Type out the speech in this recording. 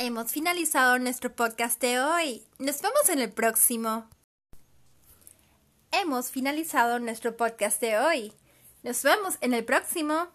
Hemos finalizado nuestro podcast de hoy. Nos vemos en el próximo. Hemos finalizado nuestro podcast de hoy. Nos vemos en el próximo.